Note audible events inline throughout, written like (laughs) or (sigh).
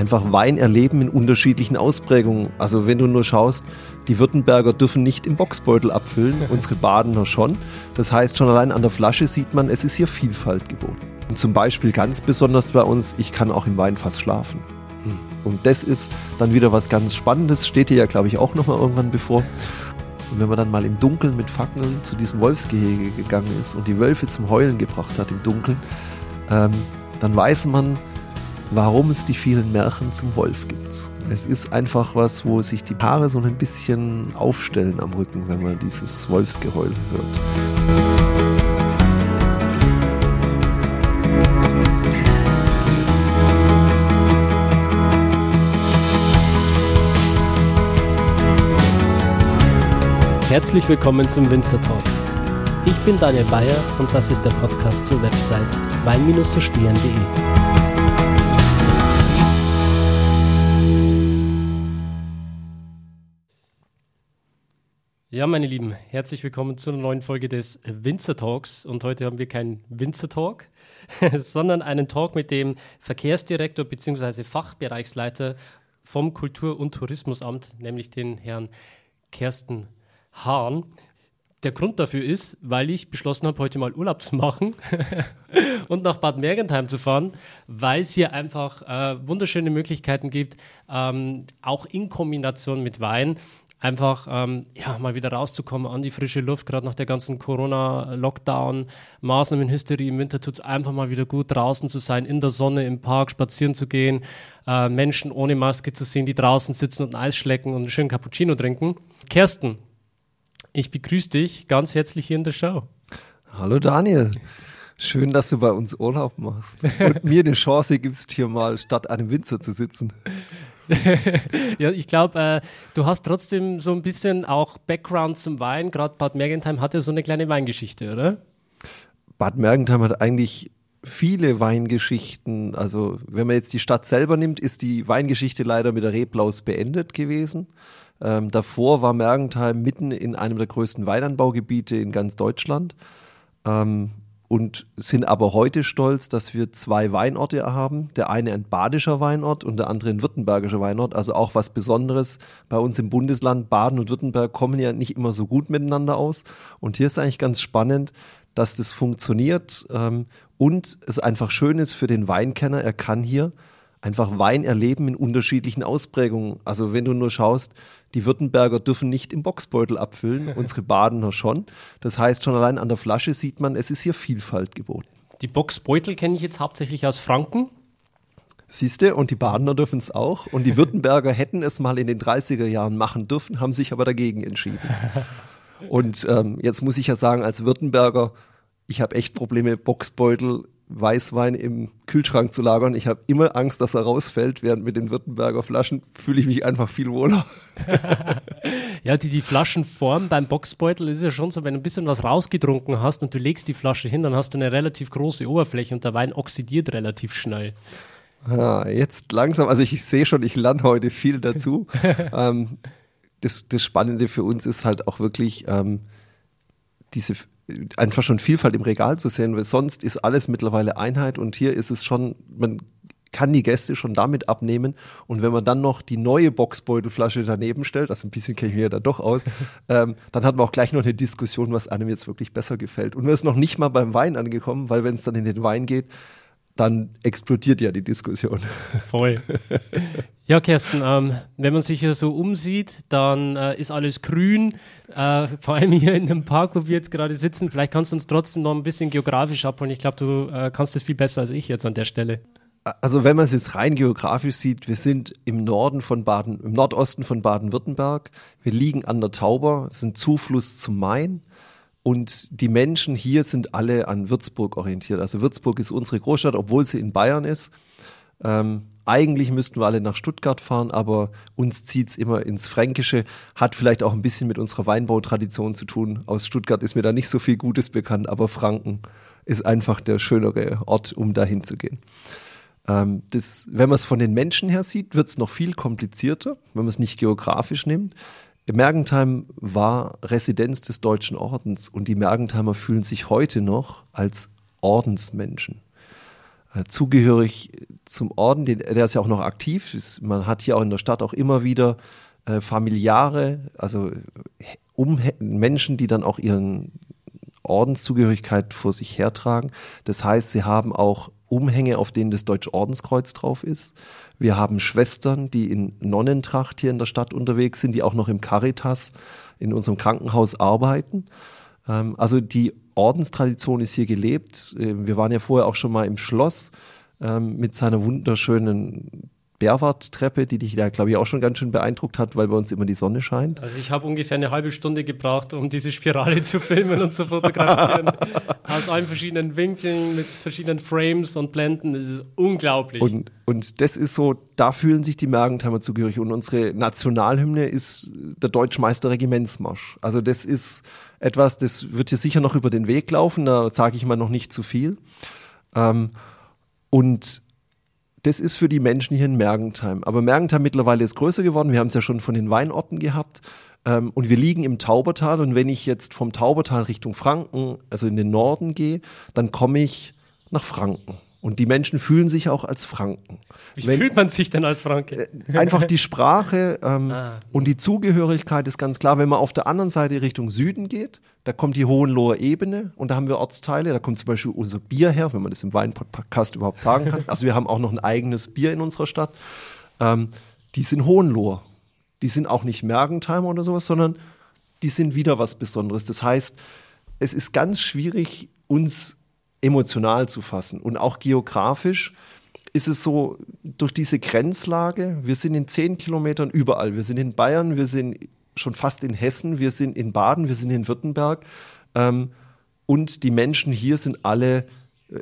einfach Wein erleben in unterschiedlichen Ausprägungen. Also wenn du nur schaust, die Württemberger dürfen nicht im Boxbeutel abfüllen, (laughs) unsere Badener schon. Das heißt, schon allein an der Flasche sieht man, es ist hier Vielfalt geboten. Und zum Beispiel ganz besonders bei uns, ich kann auch im Weinfass schlafen. Hm. Und das ist dann wieder was ganz Spannendes, steht dir ja, glaube ich, auch nochmal irgendwann bevor. Und wenn man dann mal im Dunkeln mit Fackeln zu diesem Wolfsgehege gegangen ist und die Wölfe zum Heulen gebracht hat im Dunkeln, ähm, dann weiß man, warum es die vielen Märchen zum Wolf gibt. Es ist einfach was, wo sich die Paare so ein bisschen aufstellen am Rücken, wenn man dieses Wolfsgeheul hört. Herzlich willkommen zum Winzer Talk. Ich bin Daniel Bayer und das ist der Podcast zur Website wein-verstehen.de. Ja, meine Lieben, herzlich willkommen zu einer neuen Folge des Winzer Talks. Und heute haben wir keinen Winzer Talk, (laughs) sondern einen Talk mit dem Verkehrsdirektor bzw. Fachbereichsleiter vom Kultur- und Tourismusamt, nämlich den Herrn Kersten Hahn. Der Grund dafür ist, weil ich beschlossen habe, heute mal Urlaub zu machen (laughs) und nach Bad Mergentheim zu fahren, weil es hier einfach äh, wunderschöne Möglichkeiten gibt, ähm, auch in Kombination mit Wein einfach ähm, ja, mal wieder rauszukommen an die frische Luft, gerade nach der ganzen Corona-Lockdown, Maßnahmen, Hysterie. Im Winter tut es einfach mal wieder gut, draußen zu sein, in der Sonne, im Park spazieren zu gehen, äh, Menschen ohne Maske zu sehen, die draußen sitzen und ein Eis schlecken und einen schönen Cappuccino trinken. Kersten, ich begrüße dich ganz herzlich hier in der Show. Hallo Daniel. Schön, dass du bei uns Urlaub machst und mir die Chance gibst, hier mal statt einem Winzer zu sitzen. (laughs) ja, ich glaube, äh, du hast trotzdem so ein bisschen auch Background zum Wein. Gerade Bad Mergentheim hat ja so eine kleine Weingeschichte, oder? Bad Mergentheim hat eigentlich viele Weingeschichten. Also, wenn man jetzt die Stadt selber nimmt, ist die Weingeschichte leider mit der Reblaus beendet gewesen. Ähm, davor war Mergentheim mitten in einem der größten Weinanbaugebiete in ganz Deutschland ähm, und sind aber heute stolz, dass wir zwei Weinorte haben. Der eine ein badischer Weinort und der andere ein württembergischer Weinort. Also auch was Besonderes. Bei uns im Bundesland Baden und Württemberg kommen ja nicht immer so gut miteinander aus. Und hier ist eigentlich ganz spannend, dass das funktioniert ähm, und es einfach schön ist für den Weinkenner. Er kann hier einfach Wein erleben in unterschiedlichen Ausprägungen. Also wenn du nur schaust, die Württemberger dürfen nicht im Boxbeutel abfüllen, (laughs) unsere Badener schon. Das heißt, schon allein an der Flasche sieht man, es ist hier Vielfalt geboten. Die Boxbeutel kenne ich jetzt hauptsächlich aus Franken. Siehste, und die Badener dürfen es auch. Und die Württemberger hätten es mal in den 30er Jahren machen dürfen, haben sich aber dagegen entschieden. (laughs) Und ähm, jetzt muss ich ja sagen, als Württemberger, ich habe echt Probleme, Boxbeutel Weißwein im Kühlschrank zu lagern. Ich habe immer Angst, dass er rausfällt, während mit den Württemberger Flaschen fühle ich mich einfach viel wohler. (laughs) ja, die, die Flaschenform beim Boxbeutel ist ja schon so, wenn du ein bisschen was rausgetrunken hast und du legst die Flasche hin, dann hast du eine relativ große Oberfläche und der Wein oxidiert relativ schnell. Ja, jetzt langsam, also ich sehe schon, ich lerne heute viel dazu. (laughs) ähm, das, das Spannende für uns ist halt auch wirklich ähm, diese einfach schon Vielfalt im Regal zu sehen, weil sonst ist alles mittlerweile Einheit und hier ist es schon, man kann die Gäste schon damit abnehmen. Und wenn man dann noch die neue Boxbeutelflasche daneben stellt, also ein bisschen kenne ich mir ja da doch aus, (laughs) ähm, dann hat man auch gleich noch eine Diskussion, was einem jetzt wirklich besser gefällt. Und man ist noch nicht mal beim Wein angekommen, weil wenn es dann in den Wein geht, dann explodiert ja die Diskussion. Voll. Ja, Kersten, ähm, wenn man sich hier so umsieht, dann äh, ist alles grün, äh, vor allem hier in dem Park, wo wir jetzt gerade sitzen. Vielleicht kannst du uns trotzdem noch ein bisschen geografisch abholen. Ich glaube, du äh, kannst das viel besser als ich jetzt an der Stelle. Also wenn man es jetzt rein geografisch sieht, wir sind im Norden von Baden, im Nordosten von Baden-Württemberg. Wir liegen an der Tauber, sind Zufluss zum Main. Und die Menschen hier sind alle an Würzburg orientiert. Also Würzburg ist unsere Großstadt, obwohl sie in Bayern ist. Ähm, eigentlich müssten wir alle nach Stuttgart fahren, aber uns zieht es immer ins Fränkische. Hat vielleicht auch ein bisschen mit unserer Weinbautradition zu tun. Aus Stuttgart ist mir da nicht so viel Gutes bekannt, aber Franken ist einfach der schönere Ort, um dahin zu gehen. Ähm, das, wenn man es von den Menschen her sieht, wird es noch viel komplizierter, wenn man es nicht geografisch nimmt. Mergentheim war Residenz des Deutschen Ordens und die Mergentheimer fühlen sich heute noch als Ordensmenschen. äh, zugehörig zum Orden, den, der ist ja auch noch aktiv. Man hat hier auch in der Stadt auch immer wieder äh, familiare, also um, Menschen, die dann auch ihren Ordenszugehörigkeit vor sich hertragen. Das heißt, sie haben auch Umhänge, auf denen das Deutsche Ordenskreuz drauf ist. Wir haben Schwestern, die in Nonnentracht hier in der Stadt unterwegs sind, die auch noch im Caritas in unserem Krankenhaus arbeiten. Ähm, also die Ordenstradition ist hier gelebt. Ähm, wir waren ja vorher auch schon mal im Schloss ähm, mit seiner wunderschönen Berwart-Treppe, die dich da, glaube ich, auch schon ganz schön beeindruckt hat, weil bei uns immer die Sonne scheint. Also ich habe ungefähr eine halbe Stunde gebraucht, um diese Spirale (laughs) zu filmen und zu fotografieren. (laughs) Aus allen verschiedenen Winkeln, mit verschiedenen Frames und Blenden. Das ist unglaublich. Und, und das ist so, da fühlen sich die Mergentheimer zugehörig. Und unsere Nationalhymne ist der Deutschmeister Regimentsmarsch. Also das ist etwas, das wird hier sicher noch über den Weg laufen, da sage ich mal noch nicht zu viel. Ähm, und das ist für die Menschen hier in Mergentheim. Aber Mergentheim mittlerweile ist größer geworden. Wir haben es ja schon von den Weinorten gehabt. Ähm, und wir liegen im Taubertal. Und wenn ich jetzt vom Taubertal Richtung Franken, also in den Norden gehe, dann komme ich nach Franken. Und die Menschen fühlen sich auch als Franken. Wie Wenn, fühlt man sich denn als Franke? Äh, einfach die Sprache ähm, ah. und die Zugehörigkeit ist ganz klar. Wenn man auf der anderen Seite Richtung Süden geht, da kommt die Hohenloher Ebene und da haben wir Ortsteile. Da kommt zum Beispiel unser Bier her, wenn man das im Weinpodcast überhaupt sagen kann. Also wir haben auch noch ein eigenes Bier in unserer Stadt. Ähm, die sind Hohenloher. Die sind auch nicht Mergentheimer oder sowas, sondern die sind wieder was Besonderes. Das heißt, es ist ganz schwierig, uns emotional zu fassen. Und auch geografisch ist es so, durch diese Grenzlage, wir sind in zehn Kilometern überall. Wir sind in Bayern, wir sind schon fast in Hessen, wir sind in Baden, wir sind in Württemberg. Ähm, und die Menschen hier sind alle,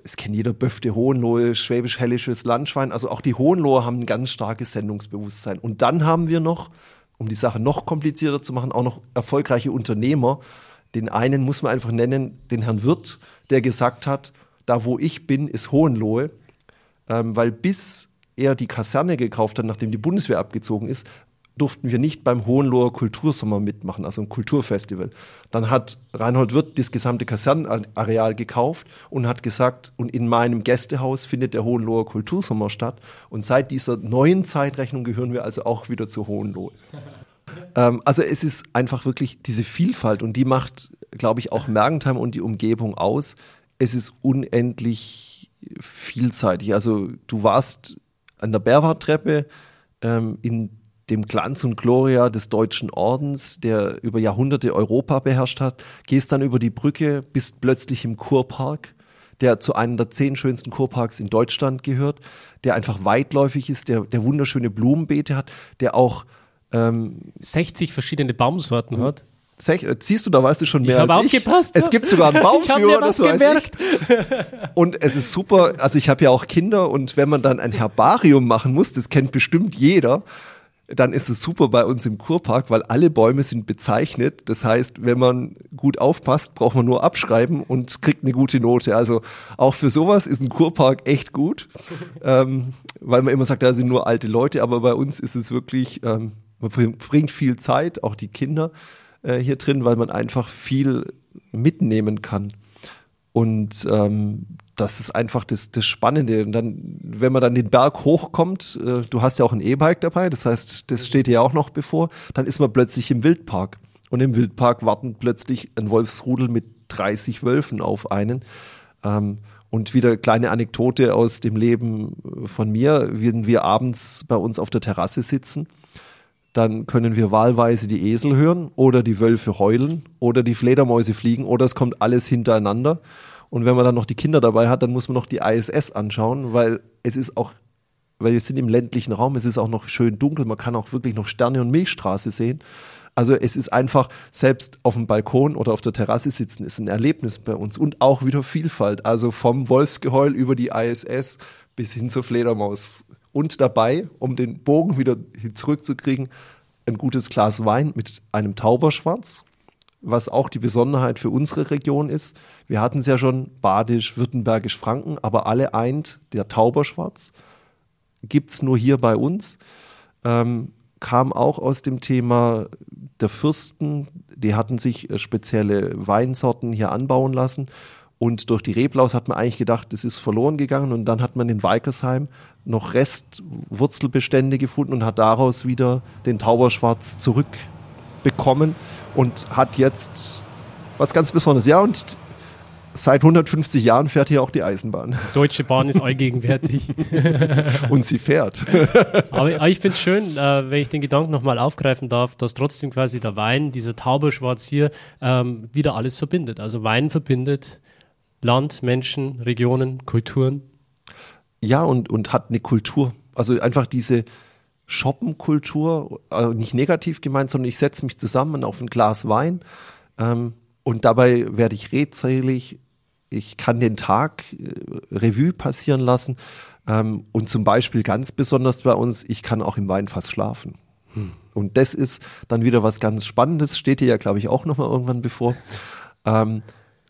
es kennt jeder Böfte, Hohenlohe, Schwäbisch-Hellisches Landschwein. Also auch die Hohenlohe haben ein ganz starkes Sendungsbewusstsein. Und dann haben wir noch, um die Sache noch komplizierter zu machen, auch noch erfolgreiche Unternehmer, den einen muss man einfach nennen, den Herrn Wirth, der gesagt hat, da wo ich bin, ist Hohenlohe, ähm, weil bis er die Kaserne gekauft hat, nachdem die Bundeswehr abgezogen ist, durften wir nicht beim Hohenloher Kultursommer mitmachen, also ein Kulturfestival. Dann hat Reinhold Wirth das gesamte Kasernenareal gekauft und hat gesagt, und in meinem Gästehaus findet der Hohenloher Kultursommer statt. Und seit dieser neuen Zeitrechnung gehören wir also auch wieder zu Hohenlohe. Ähm, also es ist einfach wirklich diese Vielfalt und die macht, glaube ich, auch Mergentheim und die Umgebung aus. Es ist unendlich vielseitig. Also du warst an der Berwart-Treppe ähm, in dem Glanz und Gloria des deutschen Ordens, der über Jahrhunderte Europa beherrscht hat, gehst dann über die Brücke, bist plötzlich im Kurpark, der zu einem der zehn schönsten Kurparks in Deutschland gehört, der einfach weitläufig ist, der, der wunderschöne Blumenbeete hat, der auch ähm, 60 verschiedene Baumsorten hm. hat. Sech, äh, siehst du, da weißt du schon mehr. Ich habe aufgepasst. Ich. Es gibt sogar einen (laughs) Baumführer, das weiß gemerkt. ich. (laughs) Und es ist super, also ich habe ja auch Kinder und wenn man dann ein Herbarium machen muss, das kennt bestimmt jeder, dann ist es super bei uns im Kurpark, weil alle Bäume sind bezeichnet. Das heißt, wenn man gut aufpasst, braucht man nur abschreiben und kriegt eine gute Note. Also auch für sowas ist ein Kurpark echt gut, (laughs) ähm, weil man immer sagt, da sind nur alte Leute, aber bei uns ist es wirklich ähm, man bringt viel Zeit, auch die Kinder äh, hier drin, weil man einfach viel mitnehmen kann. Und ähm, das ist einfach das, das Spannende. Und dann, wenn man dann den Berg hochkommt, äh, du hast ja auch ein E-Bike dabei, das heißt, das steht ja auch noch bevor, dann ist man plötzlich im Wildpark. Und im Wildpark warten plötzlich ein Wolfsrudel mit 30 Wölfen auf einen. Ähm, und wieder kleine Anekdote aus dem Leben von mir, wenn wir abends bei uns auf der Terrasse sitzen dann können wir wahlweise die Esel hören oder die Wölfe heulen oder die Fledermäuse fliegen oder es kommt alles hintereinander. Und wenn man dann noch die Kinder dabei hat, dann muss man noch die ISS anschauen, weil es ist auch, weil wir sind im ländlichen Raum, es ist auch noch schön dunkel, man kann auch wirklich noch Sterne und Milchstraße sehen. Also es ist einfach, selbst auf dem Balkon oder auf der Terrasse sitzen, ist ein Erlebnis bei uns und auch wieder Vielfalt. Also vom Wolfsgeheul über die ISS bis hin zur Fledermaus und dabei, um den Bogen wieder zurückzukriegen, ein gutes Glas Wein mit einem Tauberschwarz, was auch die Besonderheit für unsere Region ist. Wir hatten es ja schon badisch, württembergisch, Franken, aber alle eint der Tauberschwarz. Gibt es nur hier bei uns. Ähm, kam auch aus dem Thema der Fürsten. Die hatten sich äh, spezielle Weinsorten hier anbauen lassen Und durch die Reblaus hat man eigentlich gedacht, das ist verloren gegangen. Und dann hat man in Weikersheim noch Restwurzelbestände gefunden und hat daraus wieder den Tauberschwarz zurückbekommen und hat jetzt was ganz Besonderes. Ja, und seit 150 Jahren fährt hier auch die Eisenbahn. Deutsche Bahn ist allgegenwärtig. (laughs) und sie fährt. (laughs) aber, aber, ich finde es schön, äh, wenn ich den Gedanken nochmal aufgreifen darf, dass trotzdem quasi der Wein, dieser Tauberschwarz hier, ähm, wieder alles verbindet. Also Wein verbindet Land, Menschen, Regionen, Kulturen. Ja, und, und hat eine Kultur. Also einfach diese Shoppenkultur, also nicht negativ gemeint, sondern ich setze mich zusammen auf ein Glas Wein ähm, und dabei werde ich redselig. Ich kann den Tag äh, Revue passieren lassen. Ähm, und zum Beispiel ganz besonders bei uns, ich kann auch im Weinfass schlafen. Hm. Und das ist dann wieder was ganz Spannendes, steht dir ja, glaube ich, auch nochmal irgendwann bevor. Ähm,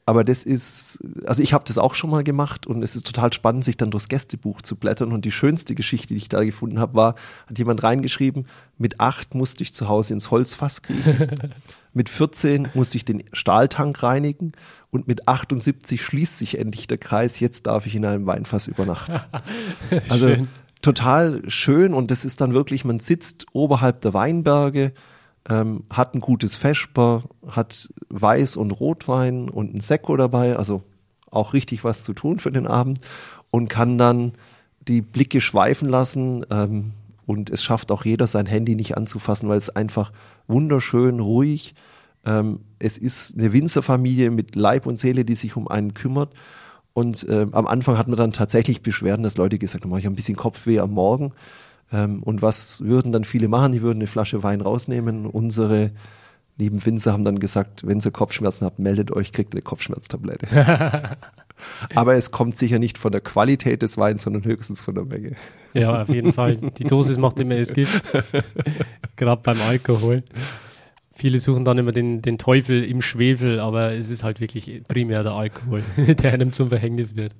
aber das ist, also ich habe das auch schon mal gemacht und es ist total spannend, sich dann durchs Gästebuch zu blättern. Und die schönste Geschichte, die ich da gefunden habe, war, hat jemand reingeschrieben, mit acht musste ich zu Hause ins Holzfass kriechen, (laughs) mit 14 musste ich den Stahltank reinigen und mit 78 schließt sich endlich der Kreis, jetzt darf ich in einem Weinfass übernachten. (laughs) also total schön und das ist dann wirklich, man sitzt oberhalb der Weinberge, ähm, hat ein gutes Vesper, hat Weiß- und Rotwein und ein Sekko dabei, also auch richtig was zu tun für den Abend und kann dann die Blicke schweifen lassen ähm, und es schafft auch jeder sein Handy nicht anzufassen, weil es einfach wunderschön ruhig. Ähm, es ist eine Winzerfamilie mit Leib und Seele, die sich um einen kümmert. Und äh, am Anfang hat man dann tatsächlich Beschwerden, dass Leute gesagt haben, ich habe ein bisschen Kopfweh am Morgen. Ähm, und was würden dann viele machen? Die würden eine Flasche Wein rausnehmen. Unsere lieben Winzer haben dann gesagt, wenn ihr Kopfschmerzen habt, meldet euch, kriegt eine Kopfschmerztablette. (laughs) Aber es kommt sicher nicht von der Qualität des Weins, sondern höchstens von der Menge. Ja, auf jeden Fall. Die Dosis macht immer es gibt. Gerade beim Alkohol. Viele suchen dann immer den, den Teufel im Schwefel, aber es ist halt wirklich primär der Alkohol, (laughs) der einem zum Verhängnis wird.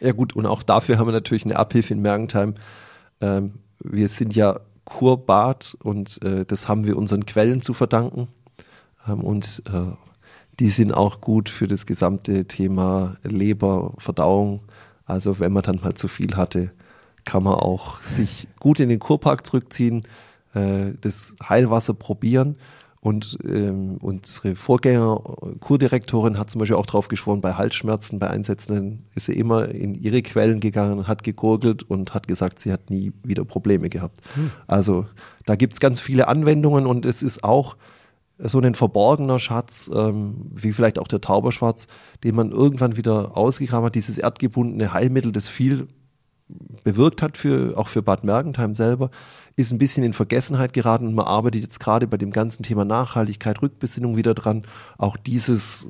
Ja gut, und auch dafür haben wir natürlich eine Abhilfe in Mergentheim. Ähm, wir sind ja Kurbad und äh, das haben wir unseren Quellen zu verdanken. Ähm, und äh, die sind auch gut für das gesamte Thema Leber, Verdauung. Also wenn man dann mal zu viel hatte, kann man auch sich gut in den Kurpark zurückziehen, äh, das Heilwasser probieren und ähm, unsere Vorgänger, Kurdirektorin, hat zum Beispiel auch drauf geschworen, bei Halsschmerzen, bei Einsätzen ist sie immer in ihre Quellen gegangen, hat gegurgelt und hat gesagt, sie hat nie wieder Probleme gehabt. Hm. Also da gibt's ganz viele Anwendungen und es ist auch so ein verborgener Schatz, ähm, wie vielleicht auch der Tauberschwarz, den man irgendwann wieder ausgegraben hat, dieses erdgebundene Heilmittel, das viel bewirkt hat, für, auch für Bad Mergentheim selber, ist ein bisschen in Vergessenheit geraten und man arbeitet jetzt gerade bei dem ganzen Thema Nachhaltigkeit, Rückbesinnung wieder dran, auch dieses,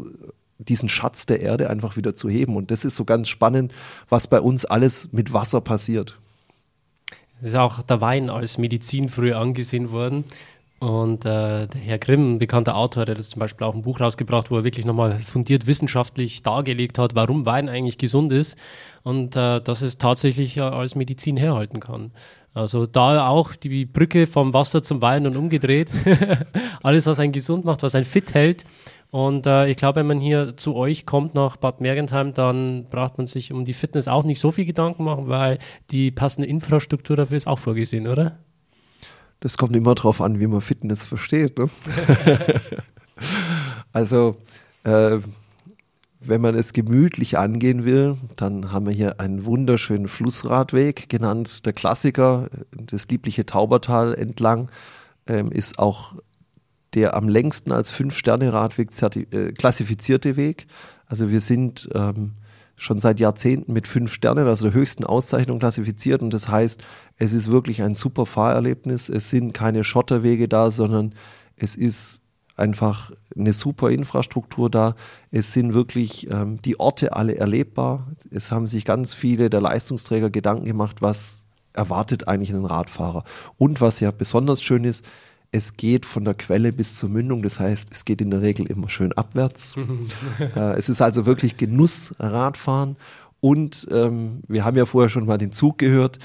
diesen Schatz der Erde einfach wieder zu heben. Und das ist so ganz spannend, was bei uns alles mit Wasser passiert. Das ist auch der Wein als Medizin früher angesehen worden. Und äh, der Herr Grimm, ein bekannter Autor, der hat zum Beispiel auch ein Buch rausgebracht, wo er wirklich nochmal fundiert wissenschaftlich dargelegt hat, warum Wein eigentlich gesund ist und äh, dass es tatsächlich äh, als Medizin herhalten kann. Also da auch die Brücke vom Wasser zum Wein und umgedreht. (laughs) Alles, was einen gesund macht, was einen fit hält. Und äh, ich glaube, wenn man hier zu euch kommt nach Bad Mergentheim, dann braucht man sich um die Fitness auch nicht so viel Gedanken machen, weil die passende Infrastruktur dafür ist auch vorgesehen, oder? Das kommt immer darauf an, wie man Fitness versteht. Ne? (laughs) (laughs) also, äh, wenn man es gemütlich angehen will, dann haben wir hier einen wunderschönen Flussradweg, genannt der Klassiker, das liebliche Taubertal entlang, ähm, ist auch der am längsten als Fünf-Sterne-Radweg äh, klassifizierte Weg. Also wir sind ähm, schon seit Jahrzehnten mit fünf Sternen, also der höchsten Auszeichnung klassifiziert. Und das heißt, es ist wirklich ein super Fahrerlebnis. Es sind keine Schotterwege da, sondern es ist einfach eine super Infrastruktur da. Es sind wirklich ähm, die Orte alle erlebbar. Es haben sich ganz viele der Leistungsträger Gedanken gemacht, was erwartet eigentlich einen Radfahrer. Und was ja besonders schön ist, es geht von der Quelle bis zur Mündung, das heißt, es geht in der Regel immer schön abwärts. (laughs) äh, es ist also wirklich Genuss Radfahren und ähm, wir haben ja vorher schon mal den Zug gehört.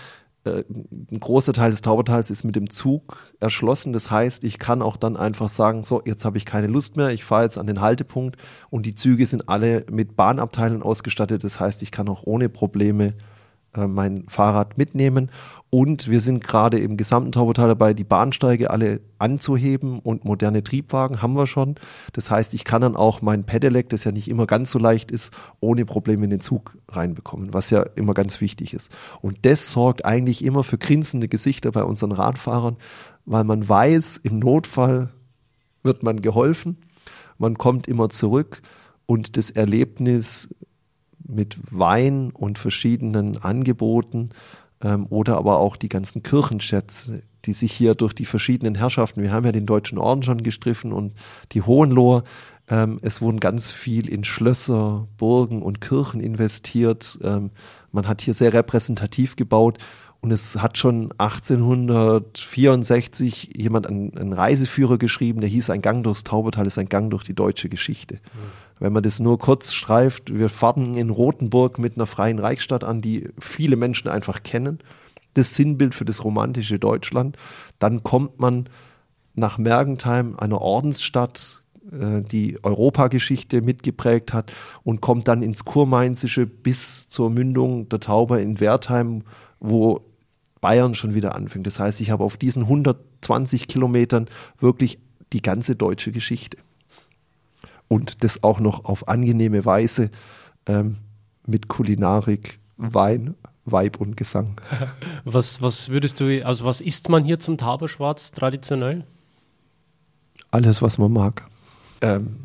Äh, ein großer Teil des Taubertals ist mit dem Zug erschlossen. Das heißt, ich kann auch dann einfach sagen, so, jetzt habe ich keine Lust mehr, ich fahre jetzt an den Haltepunkt und die Züge sind alle mit Bahnabteilen ausgestattet. Das heißt, ich kann auch ohne Probleme äh, mein Fahrrad mitnehmen. Und wir sind gerade im gesamten Taubertal dabei, die Bahnsteige alle anzuheben und moderne Triebwagen haben wir schon. Das heißt, ich kann dann auch mein Pedelec, das ja nicht immer ganz so leicht ist, ohne Probleme in den Zug reinbekommen, was ja immer ganz wichtig ist. Und das sorgt eigentlich immer für grinsende Gesichter bei unseren Radfahrern, weil man weiß, im Notfall wird man geholfen, man kommt immer zurück und das Erlebnis mit Wein und verschiedenen Angeboten ähm, oder aber auch die ganzen Kirchenschätze, die sich hier durch die verschiedenen Herrschaften, wir haben ja den Deutschen Orden schon gestriffen und die Hohenloher, ähm, es wurden ganz viel in Schlösser, Burgen und Kirchen investiert. Ähm, man hat hier sehr repräsentativ gebaut und es hat schon 1864 jemand einen, einen, Reiseführer geschrieben, der hieß Ein Gang durchs Taubertal ist ein Gang durch die deutsche Geschichte. Mhm. Wenn man das nur kurz streift, wir fahren in Rothenburg mit einer freien Reichsstadt an, die viele Menschen einfach kennen. Das Sinnbild für das romantische Deutschland. Dann kommt man nach Mergentheim, einer Ordensstadt, äh, die Europageschichte mitgeprägt hat und kommt dann ins Kurmainzische bis zur Mündung der Tauber in Wertheim, wo Bayern schon wieder anfängt. Das heißt, ich habe auf diesen 120 Kilometern wirklich die ganze deutsche Geschichte. Und das auch noch auf angenehme Weise ähm, mit Kulinarik, Wein, Weib und Gesang. (laughs) Was, was würdest du, also was isst man hier zum Taberschwarz traditionell? Alles, was man mag. Ähm,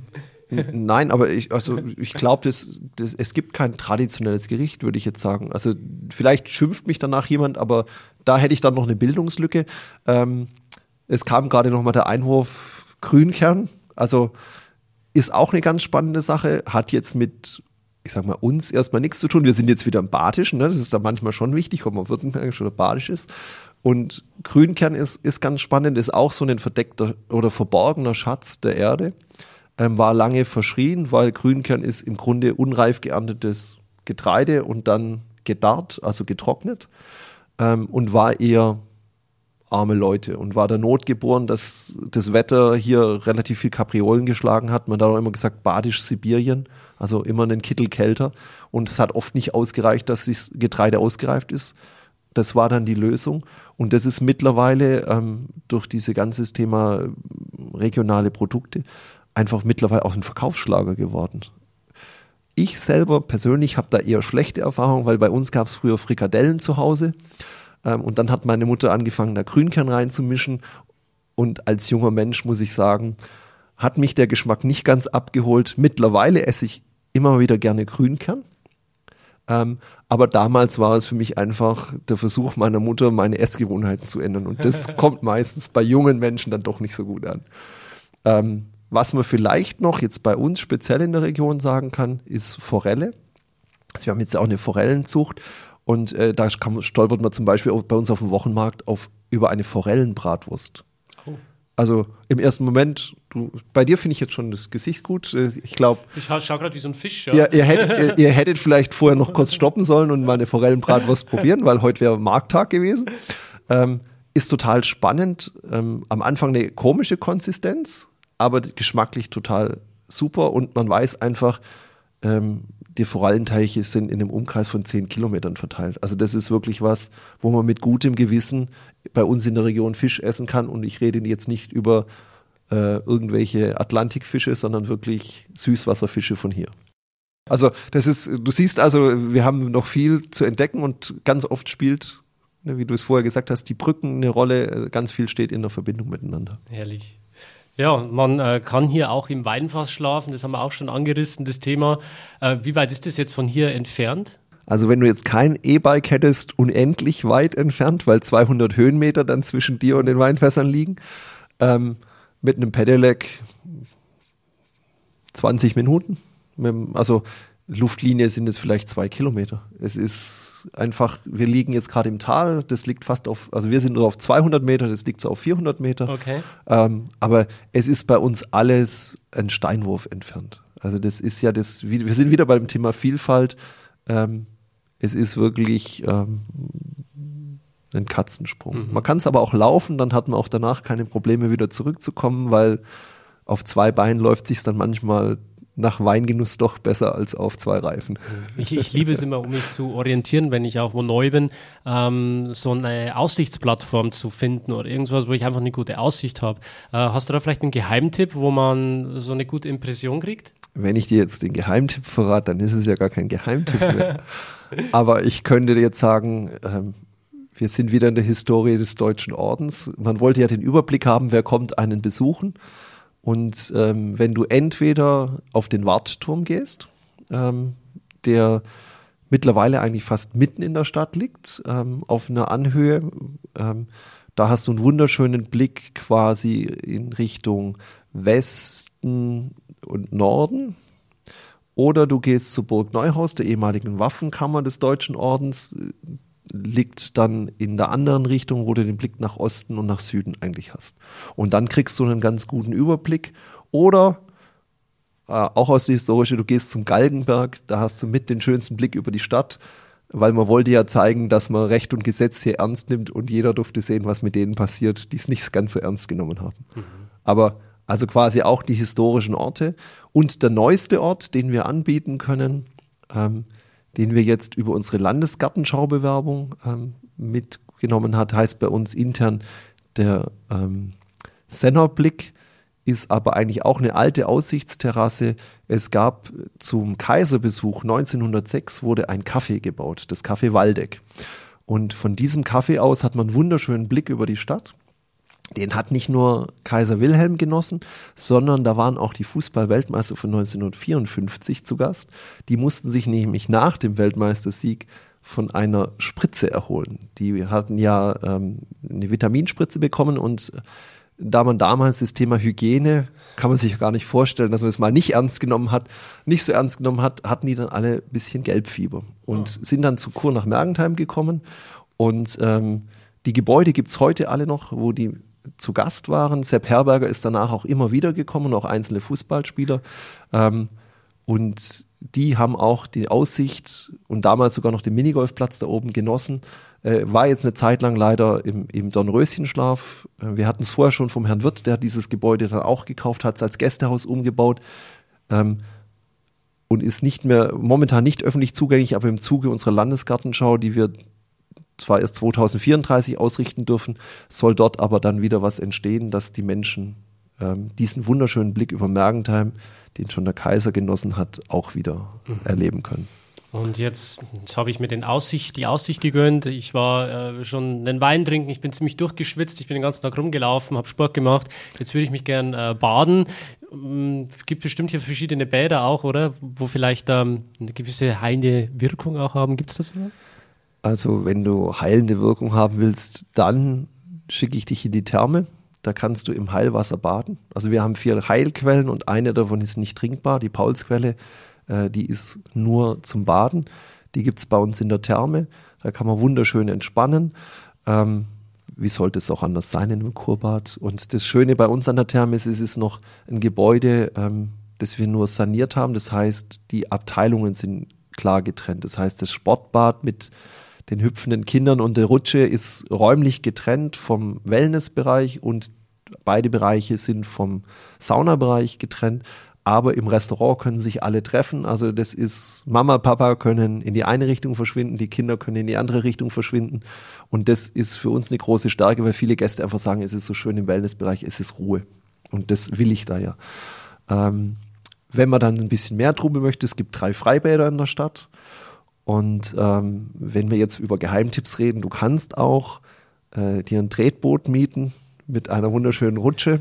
Nein, aber ich, also ich glaube, das, das, es gibt kein traditionelles Gericht, würde ich jetzt sagen. Also vielleicht schimpft mich danach jemand, aber da hätte ich dann noch eine Bildungslücke. Ähm, es kam gerade noch mal der Einwurf Grünkern. Also ist auch eine ganz spannende Sache. Hat jetzt mit, ich sag mal, uns erstmal nichts zu tun. Wir sind jetzt wieder im Badischen. Ne? Das ist da manchmal schon wichtig, ob man württembergisch oder badisch ist. Und Grünkern ist, ist ganz spannend, ist auch so ein verdeckter oder verborgener Schatz der Erde ähm, war lange verschrien, weil Grünkern ist im Grunde unreif geerntetes Getreide und dann gedarrt, also getrocknet ähm, und war eher arme Leute und war der Not geboren, dass das Wetter hier relativ viel Kapriolen geschlagen hat. Man hat auch immer gesagt, badisch Sibirien, also immer einen Kittel kälter. Und es hat oft nicht ausgereicht, dass das Getreide ausgereift ist. Das war dann die Lösung. Und das ist mittlerweile ähm, durch dieses ganze Thema regionale Produkte einfach mittlerweile auch ein Verkaufsschlager geworden. Ich selber persönlich habe da eher schlechte Erfahrungen, weil bei uns gab es früher Frikadellen zu Hause. Ähm, und dann hat meine Mutter angefangen, da Grünkern reinzumischen. Und als junger Mensch muss ich sagen, hat mich der Geschmack nicht ganz abgeholt. Mittlerweile esse ich immer wieder gerne Grünkern. Ähm, aber damals war es für mich einfach der Versuch meiner Mutter, meine Essgewohnheiten zu ändern. Und das (laughs) kommt meistens bei jungen Menschen dann doch nicht so gut an. Ähm, was man vielleicht noch jetzt bei uns speziell in der Region sagen kann, ist Forelle. Also wir haben jetzt auch eine Forellenzucht und äh, da kann, stolpert man zum Beispiel bei uns auf dem Wochenmarkt auf, über eine Forellenbratwurst. Oh. Also im ersten Moment, du, bei dir finde ich jetzt schon das Gesicht gut. Äh, ich glaube. Ich schaue schau gerade wie so ein Fisch. Ja. Ihr, ihr, hättet, (laughs) ihr, ihr, hättet vielleicht vorher noch kurz stoppen sollen und mal eine Forellenbratwurst (laughs) probieren, weil heute wäre Markttag gewesen. Ähm, ist total spannend. Ähm, am Anfang eine komische Konsistenz, aber geschmacklich total super und man weiß einfach, ähm, die Forellenteiche sind in einem Umkreis von zehn Kilometern verteilt. Also das ist wirklich was, wo man mit gutem Gewissen bei uns in der Region Fisch essen kann. Und ich rede jetzt nicht über äh, irgendwelche Atlantikfische, sondern wirklich Süßwasserfische von hier. Also das ist, du siehst also, wir haben noch viel zu entdecken und ganz oft spielt, ne, wie du es vorher gesagt hast, die Brücken eine Rolle. Ganz viel steht in der Verbindung miteinander. Herrlich. Ja, man äh, kann hier auch im Weinfass schlafen, das haben wir auch schon angerissen, das Thema. Äh, wie weit ist das jetzt von hier entfernt? Also wenn du jetzt kein E-Bike hättest, unendlich weit entfernt, weil 200 Höhenmeter dann zwischen dir und den Weinfässern liegen, ähm, mit einem Pedelec 20 Minuten. Also Luftlinie sind es vielleicht zwei Kilometer. Es ist einfach, wir liegen jetzt gerade im Tal, das liegt fast auf, also wir sind nur auf 200 Meter, das liegt so auf 400 Meter. Okay. Ähm, aber es ist bei uns alles ein Steinwurf entfernt. Also das ist ja das, wir sind wieder beim Thema Vielfalt. Ähm, es ist wirklich ähm, einen Katzensprung. Mhm. Man kann es aber auch laufen, dann hat man auch danach keine Probleme wieder zurückzukommen, weil auf zwei Beinen läuft sich dann manchmal nach Weingenuss doch besser als auf zwei Reifen. Ich, ich liebe es immer, um mich zu orientieren, wenn ich auch wo neu bin, ähm, so eine Aussichtsplattform zu finden oder irgendwas, wo ich einfach eine gute Aussicht habe. Äh, hast du da vielleicht einen Geheimtipp, wo man so eine gute Impression kriegt? Wenn ich dir jetzt den Geheimtipp verrate, dann ist es ja gar kein Geheimtipp mehr. (laughs) Aber ich könnte dir jetzt sagen, ähm, wir sind wieder in der Historie des Deutschen Ordens. Man wollte ja den Überblick haben, wer kommt einen besuchen. Und ähm, wenn du entweder auf den Wartturm gehst, ähm, der mittlerweile eigentlich fast mitten in der Stadt liegt, ähm, auf einer Anhöhe, ähm, da hast du einen wunderschönen Blick quasi in Richtung Westen und Norden. Oder du gehst zur Burg Neuhaus, der ehemaligen Waffenkammer des Deutschen Ordens liegt dann in der anderen Richtung, wo du den Blick nach Osten und nach Süden eigentlich hast. Und dann kriegst du einen ganz guten Überblick. Oder äh, auch aus der Historische, du gehst zum Galgenberg, da hast du mit den schönsten Blick über die Stadt, weil man wollte ja zeigen, dass man Recht und Gesetz hier ernst nimmt und jeder durfte sehen, was mit denen passiert, die es nicht ganz so ernst genommen haben. Mhm. Aber also quasi auch die historischen Orte. Und der neueste Ort, den wir anbieten können, ähm, den wir jetzt über unsere Landesgartenschaubewerbung ähm, mitgenommen hat, heißt bei uns intern der ähm, Sennerblick, ist aber eigentlich auch eine alte Aussichtsterrasse. Es gab zum Kaiserbesuch 1906 wurde ein Café gebaut, das Café Waldeck. Und von diesem Café aus hat man einen wunderschönen Blick über die Stadt den hat nicht nur Kaiser Wilhelm genossen, sondern da waren auch die Fußball-Weltmeister von 1954 zu Gast. Die mussten sich nämlich nach dem Weltmeistersieg von einer Spritze erholen. Die hatten ja ähm, eine Vitaminspritze bekommen und da man damals das Thema Hygiene, kann man sich gar nicht vorstellen, dass man es mal nicht ernst genommen hat, nicht so ernst genommen hat, hatten die dann alle ein bisschen Gelbfieber und ja. sind dann zur Kur nach Mergentheim gekommen und ähm, die Gebäude gibt es heute alle noch, wo die zu Gast waren. Sepp Herberger ist danach auch immer wieder gekommen, auch einzelne Fußballspieler. Ähm, und die haben auch die Aussicht und damals sogar noch den Minigolfplatz da oben genossen. Äh, war jetzt eine Zeit lang leider im, im Dornröschenschlaf. Äh, wir hatten es vorher schon vom Herrn Wirth, der dieses Gebäude dann auch gekauft, hat als Gästehaus umgebaut. Ähm, und ist nicht mehr, momentan nicht öffentlich zugänglich, aber im Zuge unserer Landesgartenschau, die wir zwar erst 2034 ausrichten dürfen, soll dort aber dann wieder was entstehen, dass die Menschen ähm, diesen wunderschönen Blick über Mergentheim, den schon der Kaiser genossen hat, auch wieder mhm. erleben können. Und jetzt, jetzt habe ich mir den Aussicht, die Aussicht gegönnt. Ich war äh, schon einen Wein trinken, ich bin ziemlich durchgeschwitzt, ich bin den ganzen Tag rumgelaufen, habe Sport gemacht. Jetzt würde ich mich gern äh, baden. Ähm, gibt bestimmt hier verschiedene Bäder auch, oder? Wo vielleicht ähm, eine gewisse heilende Wirkung auch haben. Gibt es da sowas? Also wenn du heilende Wirkung haben willst, dann schicke ich dich in die Therme. Da kannst du im Heilwasser baden. Also wir haben vier Heilquellen und eine davon ist nicht trinkbar. Die Paulsquelle, äh, die ist nur zum Baden. Die gibt es bei uns in der Therme. Da kann man wunderschön entspannen. Ähm, wie sollte es auch anders sein in einem Kurbad? Und das Schöne bei uns an der Therme ist, es ist noch ein Gebäude, ähm, das wir nur saniert haben. Das heißt, die Abteilungen sind klar getrennt. Das heißt, das Sportbad mit den hüpfenden Kindern und der Rutsche ist räumlich getrennt vom Wellnessbereich und beide Bereiche sind vom Saunabereich getrennt. Aber im Restaurant können sich alle treffen. Also das ist, Mama, Papa können in die eine Richtung verschwinden, die Kinder können in die andere Richtung verschwinden. Und das ist für uns eine große Stärke, weil viele Gäste einfach sagen, es ist so schön im Wellnessbereich, es ist Ruhe. Und das will ich da ja. Ähm, wenn man dann ein bisschen mehr Trubel möchte, es gibt drei Freibäder in der Stadt. Und ähm, wenn wir jetzt über Geheimtipps reden, du kannst auch äh, dir ein Tretboot mieten mit einer wunderschönen Rutsche,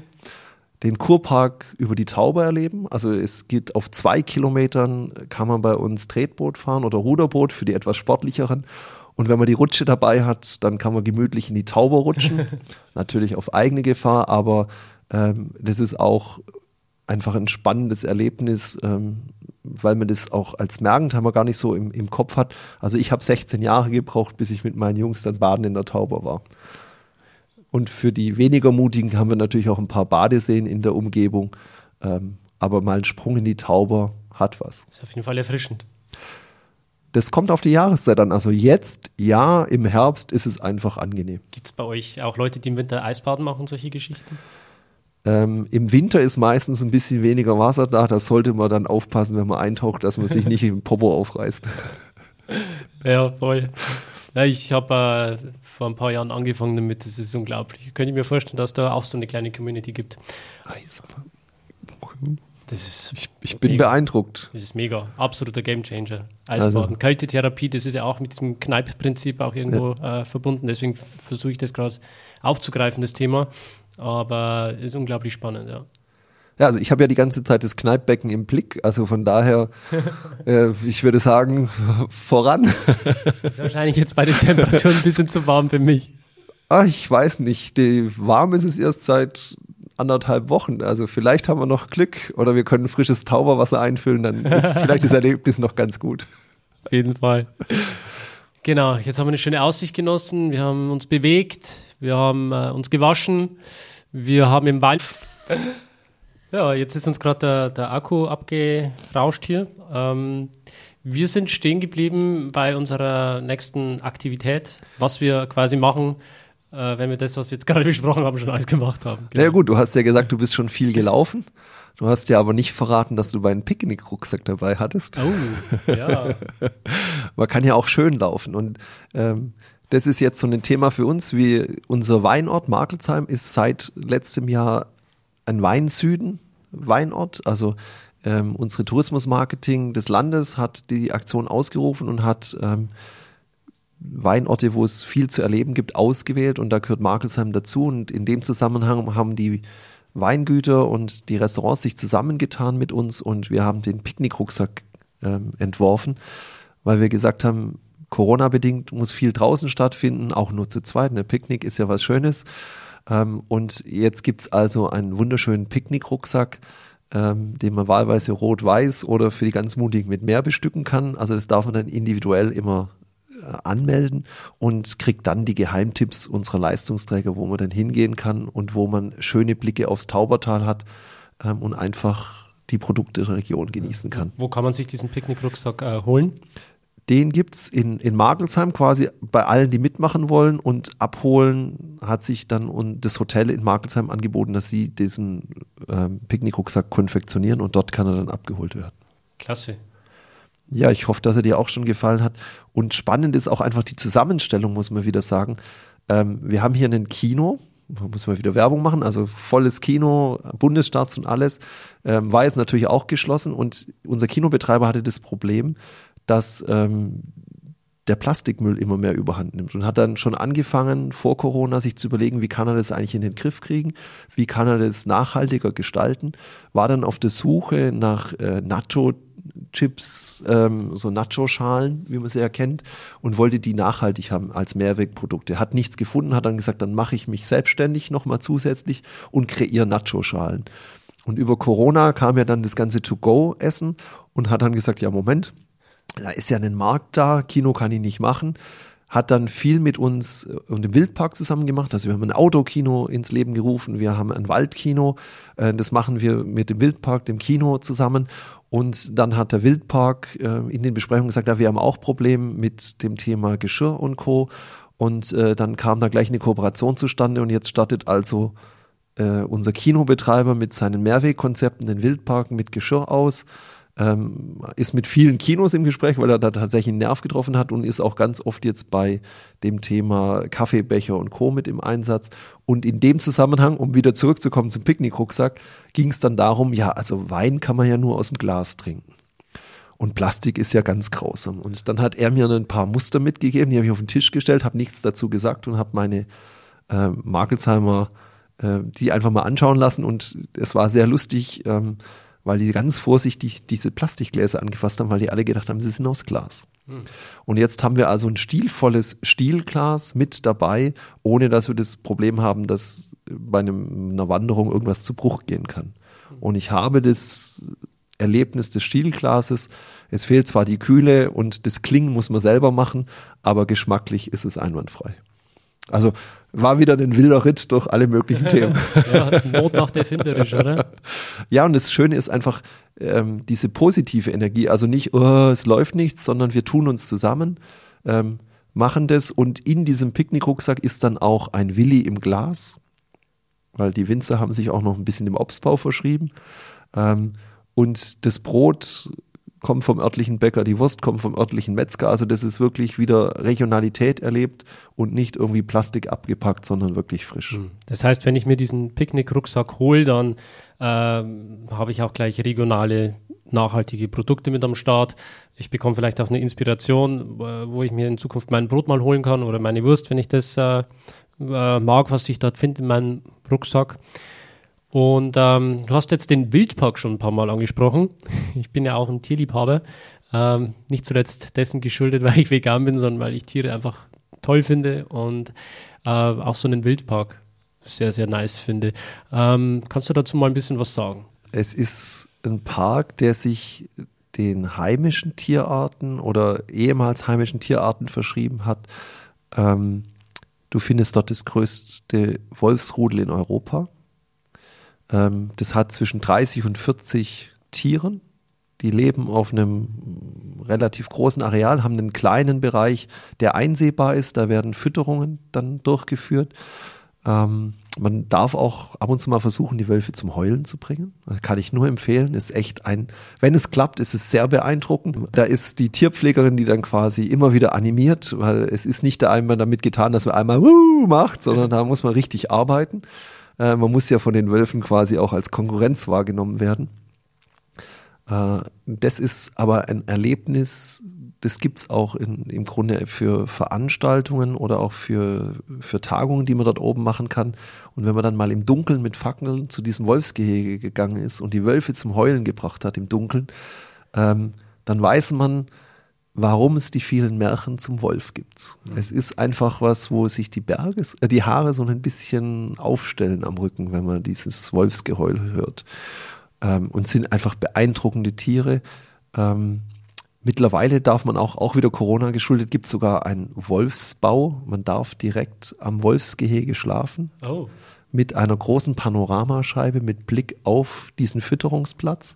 den Kurpark über die Taube erleben. Also es geht auf zwei Kilometern, kann man bei uns Tretboot fahren oder Ruderboot für die etwas sportlicheren. Und wenn man die Rutsche dabei hat, dann kann man gemütlich in die Taube rutschen. (laughs) Natürlich auf eigene Gefahr, aber ähm, das ist auch einfach ein spannendes Erlebnis. Ähm, weil man das auch als Mergentheimer gar nicht so im, im Kopf hat. Also ich habe 16 Jahre gebraucht, bis ich mit meinen Jungs dann baden in der Tauber war. Und für die weniger Mutigen haben wir natürlich auch ein paar Badeseen in der Umgebung. Ähm, aber mal ein Sprung in die Tauber hat was. Ist auf jeden Fall erfrischend. das kommt auf die Jahreszeit an. Also jetzt, ja, im Herbst ist es einfach angenehm. Gibt es bei euch auch Leute, die im Winter Eisbaden machen, solche Geschichten? Ähm, Im Winter ist meistens ein bisschen weniger Wasser da. Da sollte man dann aufpassen, wenn man eintaucht, dass man sich nicht im Popo aufreißt. (laughs) Ja, voll. Ja, ich habe äh, vor ein paar Jahren angefangen damit. Das ist unglaublich. Könnte ich mir vorstellen, dass da auch so eine kleine Community gibt. Aber Das ist, ich, ich bin Mega. beeindruckt. das ist mega. Absoluter Gamechanger. Eisbaden. Also- Kältetherapie, das ist ja auch mit diesem Kneipp-Prinzip auch irgendwo äh, verbunden. Deswegen versuche ich das gerade aufzugreifen, das Thema. Aber ist unglaublich spannend, ja. Ja, also ich habe ja die ganze Zeit das Kneippbecken im Blick. Also von daher, (laughs) äh, ich würde sagen, voran. Ist wahrscheinlich jetzt bei den Temperaturen ein bisschen zu warm für mich. Ah, ich weiß nicht. Die, warm ist es erst seit anderthalb Wochen. Also vielleicht haben wir noch Glück oder wir können frisches Tauberwasser einfüllen. Dann ist vielleicht das (laughs) Erlebnis noch ganz gut. Auf jeden Fall. Genau, jetzt haben wir eine schöne Aussicht genossen. Wir haben uns bewegt, wir haben äh, uns gewaschen, wir haben im Wein. Ja, jetzt ist uns gerade der, der Akku abgerauscht hier. Ähm, wir sind stehen geblieben bei unserer nächsten Aktivität, was wir quasi machen, äh, wenn wir das, was wir jetzt gerade (laughs) besprochen haben, schon alles gemacht haben. Na ja, gut, du hast ja gesagt, du bist schon viel gelaufen. Du hast ja aber nicht verraten, dass du meinen Picknickrucksack dabei hattest. Oh, ja. (laughs) Man kann ja auch schön laufen. Und ähm, das ist jetzt so ein Thema für uns. Wie unser Weinort Markelsheim ist seit letztem Jahr ein Weinsüden Weinort. Also ähm, unsere Tourismusmarketing des Landes hat die Aktion ausgerufen und hat ähm, Weinorte, wo es viel zu erleben gibt, ausgewählt und da gehört Markelsheim dazu. Und in dem Zusammenhang haben die Weingüter und die Restaurants sich zusammengetan mit uns und wir haben den Picknickrucksack ähm, entworfen, weil wir gesagt haben, Corona-bedingt muss viel draußen stattfinden, auch nur zu zweit. Ein Picknick ist ja was Schönes. Ähm, und jetzt gibt's also einen wunderschönen Picknickrucksack, ähm, den man wahlweise rot-weiß oder für die ganz Mutigen mit mehr bestücken kann. Also das darf man dann individuell immer äh, anmelden und kriegt dann die Geheimtipps unserer Leistungsträger, wo man dann hingehen kann und wo man schöne Blicke aufs Taubertal hat ähm, und einfach die Produkte der Region genießen kann. Wo kann man sich diesen Picknickrucksack äh, holen? Den gibt's in, in Margelsheim quasi bei allen, die mitmachen wollen und abholen hat sich dann und das Hotel in Margelsheim angeboten, dass sie diesen ähm, Picknickrucksack konfektionieren und dort kann er dann abgeholt werden. Klasse. Ja, ich hoffe, dass er dir auch schon gefallen hat. Und spannend ist auch einfach die Zusammenstellung, muss man wieder sagen. Ähm, wir haben hier ein Kino, da muss man wieder Werbung machen, also volles Kino, Bundesstarts und alles, ähm, war jetzt natürlich auch geschlossen und unser Kinobetreiber hatte das Problem, dass ähm, der Plastikmüll immer mehr überhand nimmt und hat dann schon angefangen, vor Corona sich zu überlegen, wie kann er das eigentlich in den Griff kriegen, wie kann er das nachhaltiger gestalten, war dann auf der Suche nach äh, Nacho Chips, ähm, so Nacho-Schalen, wie man sie erkennt, und wollte die nachhaltig haben als Mehrwegprodukte. Hat nichts gefunden, hat dann gesagt, dann mache ich mich selbstständig nochmal zusätzlich und kreiere Nacho-Schalen. Und über Corona kam ja dann das ganze To-Go-Essen und hat dann gesagt, ja Moment, da ist ja ein Markt da, Kino kann ich nicht machen. Hat dann viel mit uns und dem Wildpark zusammen gemacht. Also wir haben ein Autokino ins Leben gerufen, wir haben ein Waldkino. Äh, Das machen wir mit dem Wildpark, dem Kino zusammen. Und dann hat der Wildpark äh, in den Besprechungen gesagt, ja, wir haben auch Probleme mit dem Thema Geschirr und Co. Und äh, dann kam da gleich eine Kooperation zustande und jetzt startet also äh, unser Kinobetreiber mit seinen Mehrwegkonzepten den Wildpark mit Geschirr aus, ähm, ist mit vielen Kinos im Gespräch, weil er da tatsächlich einen Nerv getroffen hat und ist auch ganz oft jetzt bei dem Thema Kaffeebecher und Co. mit im Einsatz. Und in dem Zusammenhang, um wieder zurückzukommen zum Picknickrucksack, ging es dann darum, ja, also Wein kann man ja nur aus dem Glas trinken. Und Plastik ist ja ganz grausam. Und dann hat er mir ein paar Muster mitgegeben, die habe ich auf den Tisch gestellt, habe nichts dazu gesagt und habe meine äh, Markelsheimer äh, die einfach mal anschauen lassen. Und es war sehr lustig, ähm, weil die ganz vorsichtig diese Plastikgläser angefasst haben, weil die alle gedacht haben, sie sind aus Glas. Und jetzt haben wir also ein stilvolles Stielglas mit dabei, ohne dass wir das Problem haben, dass bei einem, einer Wanderung irgendwas zu Bruch gehen kann. Und ich habe das Erlebnis des Stielglases. Es fehlt zwar die Kühle und das Klingen muss man selber machen, aber geschmacklich ist es einwandfrei. Also war wieder ein wilder Ritt durch alle möglichen Themen. (laughs) ja, Not macht erfinderisch, oder? (laughs) Ja, und das Schöne ist einfach ähm, diese positive Energie. Also nicht, oh, es läuft nichts, sondern wir tun uns zusammen, ähm, machen das und in diesem Picknickrucksack ist dann auch ein Willi im Glas, weil die Winzer haben sich auch noch ein bisschen im Obstbau verschrieben. Ähm, und das Brot kommt vom örtlichen Bäcker, die Wurst kommt vom örtlichen Metzger. Also das ist wirklich wieder Regionalität erlebt und nicht irgendwie Plastik abgepackt, sondern wirklich frisch. Hm. Das heißt, wenn ich mir diesen Picknick-Rucksack hole, dann ähm, habe ich auch gleich regionale, nachhaltige Produkte mit am Start. Ich bekomme vielleicht auch eine Inspiration, wo ich mir in Zukunft mein Brot mal holen kann oder meine Wurst, wenn ich das äh, äh, mag, was ich dort finde in meinem Rucksack. Und ähm, du hast jetzt den Wildpark schon ein paar Mal angesprochen. (laughs) Ich bin ja auch ein Tierliebhaber. Ähm, nicht zuletzt dessen geschuldet, (laughs) weil ich vegan bin, sondern weil ich Tiere einfach toll finde und äh, auch so einen Wildpark sehr, sehr nice finde. Ähm, kannst du dazu mal ein bisschen was sagen? Es ist ein Park, der sich den heimischen Tierarten oder ehemals heimischen Tierarten verschrieben hat. Ähm, du findest dort das größte Wolfsrudel in Europa. Ähm, das hat zwischen 30 und 40 Tieren. Die leben auf einem relativ großen Areal, haben einen kleinen Bereich, der einsehbar ist. Da werden Fütterungen dann durchgeführt. Ähm, man darf auch ab und zu mal versuchen, die Wölfe zum Heulen zu bringen. Das kann ich nur empfehlen. Ist echt ein, wenn es klappt, ist es sehr beeindruckend. Da ist die Tierpflegerin, die dann quasi immer wieder animiert, weil es ist nicht einmal damit getan, dass man einmal Wuh macht, sondern da muss man richtig arbeiten. Äh, man muss ja von den Wölfen quasi auch als Konkurrenz wahrgenommen werden. Äh, das ist aber ein Erlebnis, das gibt es auch in, im Grunde für Veranstaltungen oder auch für, für Tagungen, die man dort oben machen kann. Und wenn man dann mal im Dunkeln mit Fackeln zu diesem Wolfsgehege gegangen ist und die Wölfe zum Heulen gebracht hat im Dunkeln, ähm, dann weiß man, warum es die vielen Märchen zum Wolf gibt. Mhm. Es ist einfach was, wo sich die Berge, äh, die Haare so ein bisschen aufstellen am Rücken, wenn man dieses Wolfsgeheul hört. Ähm, und sind einfach beeindruckende Tiere. Ähm, mittlerweile darf man auch, auch wieder Corona geschuldet, gibt sogar einen Wolfsbau. Man darf direkt am Wolfsgehege schlafen. Oh. Mit einer großen Panoramascheibe mit Blick auf diesen Fütterungsplatz.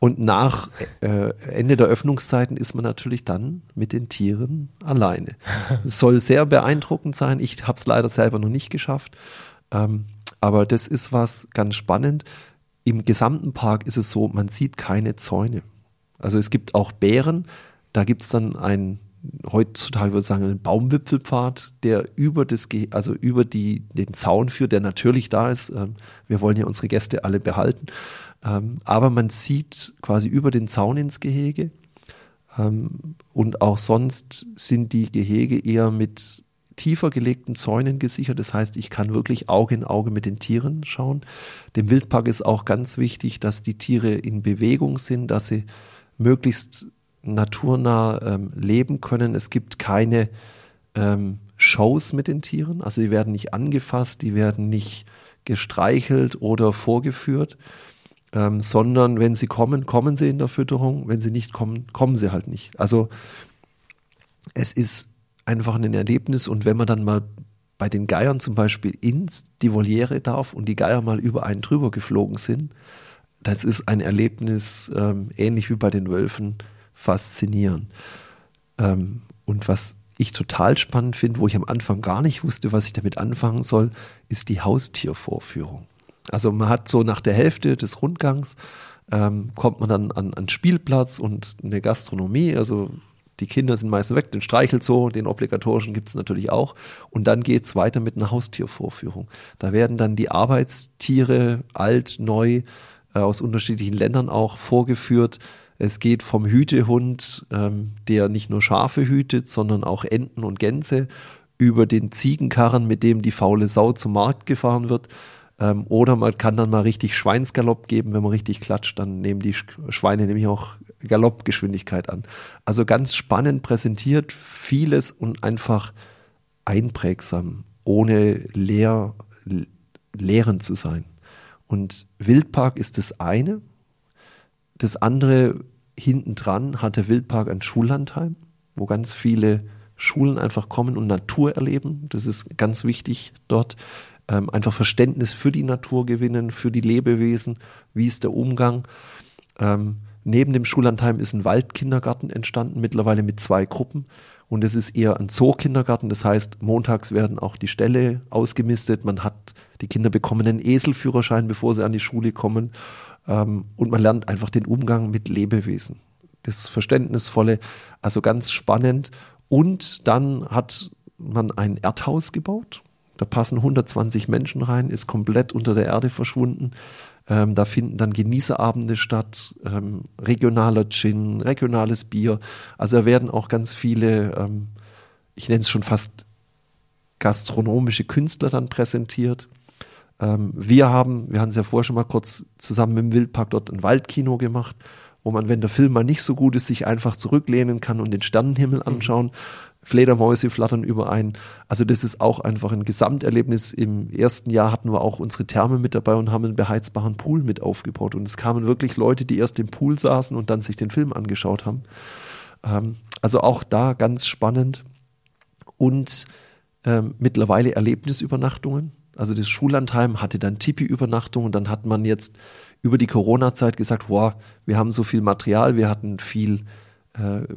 Und nach äh, Ende der Öffnungszeiten ist man natürlich dann mit den Tieren alleine. Es soll sehr beeindruckend sein. Ich habe es leider selber noch nicht geschafft. Ähm, aber das ist was ganz spannend. Im gesamten Park ist es so, man sieht keine Zäune. Also es gibt auch Bären. Da gibt es dann einen, heutzutage würde ich sagen, einen Baumwipfelpfad, der über das, also über die, den Zaun führt, der natürlich da ist. Ähm, wir wollen ja unsere Gäste alle behalten. Ähm, aber man sieht quasi über den Zaun ins Gehege. Ähm, und auch sonst sind die Gehege eher mit tiefer gelegten Zäunen gesichert. Das heißt, ich kann wirklich Auge in Auge mit den Tieren schauen. Dem Wildpark ist auch ganz wichtig, dass die Tiere in Bewegung sind, dass sie möglichst naturnah ähm, leben können. Es gibt keine ähm, Shows mit den Tieren. Also die werden nicht angefasst, die werden nicht gestreichelt oder vorgeführt, ähm, sondern wenn sie kommen, kommen sie in der Fütterung, wenn sie nicht kommen, kommen sie halt nicht. Also es ist einfach ein Erlebnis und wenn man dann mal bei den Geiern zum Beispiel in die Voliere darf und die Geier mal über einen drüber geflogen sind, das ist ein Erlebnis, ähm, ähnlich wie bei den Wölfen, faszinierend. Ähm, und was ich total spannend finde, wo ich am Anfang gar nicht wusste, was ich damit anfangen soll, ist die Haustiervorführung. Also man hat so nach der Hälfte des Rundgangs ähm, kommt man dann an, an Spielplatz und eine Gastronomie. Also die Kinder sind meistens weg, den Streichelzoo, den obligatorischen gibt es natürlich auch. Und dann geht es weiter mit einer Haustiervorführung. Da werden dann die Arbeitstiere alt, neu, äh, aus unterschiedlichen Ländern auch vorgeführt. Es geht vom Hütehund, ähm, der nicht nur Schafe hütet, sondern auch Enten und Gänse, über den Ziegenkarren, mit dem die faule Sau zum Markt gefahren wird, ähm, oder man kann dann mal richtig Schweinsgalopp geben, wenn man richtig klatscht, dann nehmen die Schweine nämlich auch Galoppgeschwindigkeit an. Also ganz spannend präsentiert, vieles und einfach einprägsam, ohne leer, lehrend zu sein. Und Wildpark ist das eine. Das andere, hinten dran hat der Wildpark ein Schullandheim, wo ganz viele Schulen einfach kommen und Natur erleben. Das ist ganz wichtig dort. Ähm, einfach Verständnis für die Natur gewinnen, für die Lebewesen, wie ist der Umgang. Ähm, neben dem Schullandheim ist ein Waldkindergarten entstanden, mittlerweile mit zwei Gruppen. Und es ist eher ein Zookindergarten, das heißt, montags werden auch die Ställe ausgemistet. Man hat, die Kinder bekommen einen Eselführerschein, bevor sie an die Schule kommen. Ähm, und man lernt einfach den Umgang mit Lebewesen. Das Verständnisvolle, also ganz spannend. Und dann hat man ein Erdhaus gebaut. Da passen 120 Menschen rein, ist komplett unter der Erde verschwunden. Ähm, da finden dann Genießerabende statt, ähm, regionaler Gin, regionales Bier. Also da werden auch ganz viele, ähm, ich nenne es schon fast gastronomische Künstler dann präsentiert. Ähm, wir haben, wir haben es ja vorher schon mal kurz zusammen mit dem Wildpark dort ein Waldkino gemacht, wo man, wenn der Film mal nicht so gut ist, sich einfach zurücklehnen kann und den Sternenhimmel mhm. anschauen. Fledermäuse flattern überein. Also das ist auch einfach ein Gesamterlebnis. Im ersten Jahr hatten wir auch unsere Therme mit dabei und haben einen beheizbaren Pool mit aufgebaut. Und es kamen wirklich Leute, die erst im Pool saßen und dann sich den Film angeschaut haben. Ähm, also auch da ganz spannend. Und ähm, mittlerweile Erlebnisübernachtungen. Also das Schullandheim hatte dann Tipi-Übernachtung und dann hat man jetzt über die Corona-Zeit gesagt, wow, wir haben so viel Material, wir hatten viel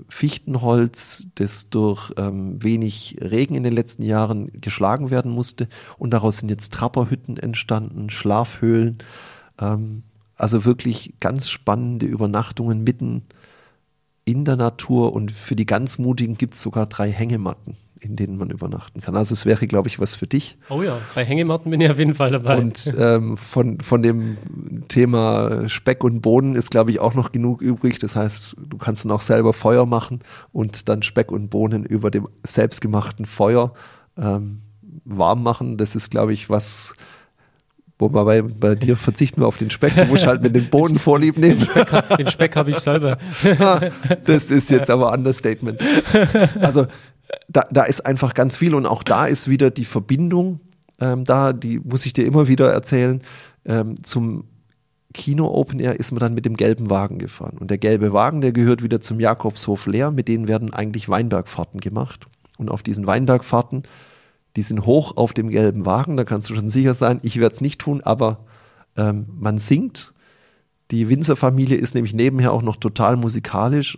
Fichtenholz, das durch ähm, wenig Regen in den letzten Jahren geschlagen werden musste. Und daraus sind jetzt Trapperhütten entstanden, Schlafhöhlen. Ähm, also wirklich ganz spannende Übernachtungen mitten in der Natur. Und für die ganz Mutigen gibt es sogar drei Hängematten in denen man übernachten kann. Also es wäre, glaube ich, was für dich. Oh ja, bei Hängematten bin ich auf jeden Fall dabei. Und ähm, von, von dem Thema Speck und Bohnen ist, glaube ich, auch noch genug übrig. Das heißt, du kannst dann auch selber Feuer machen und dann Speck und Bohnen über dem selbstgemachten Feuer ähm, warm machen. Das ist, glaube ich, was Wobei bei dir verzichten wir auf den Speck, du musst halt mit dem Boden vorlieb nehmen. Den Speck, Speck habe ich selber. (laughs) das ist jetzt aber Understatement. Also da, da ist einfach ganz viel und auch da ist wieder die Verbindung ähm, da, die muss ich dir immer wieder erzählen. Ähm, zum Kino Open Air ist man dann mit dem gelben Wagen gefahren. Und der gelbe Wagen, der gehört wieder zum Jakobshof Leer. Mit denen werden eigentlich Weinbergfahrten gemacht. Und auf diesen Weinbergfahrten, die sind hoch auf dem gelben Wagen, da kannst du schon sicher sein, ich werde es nicht tun, aber ähm, man singt. Die Winzerfamilie ist nämlich nebenher auch noch total musikalisch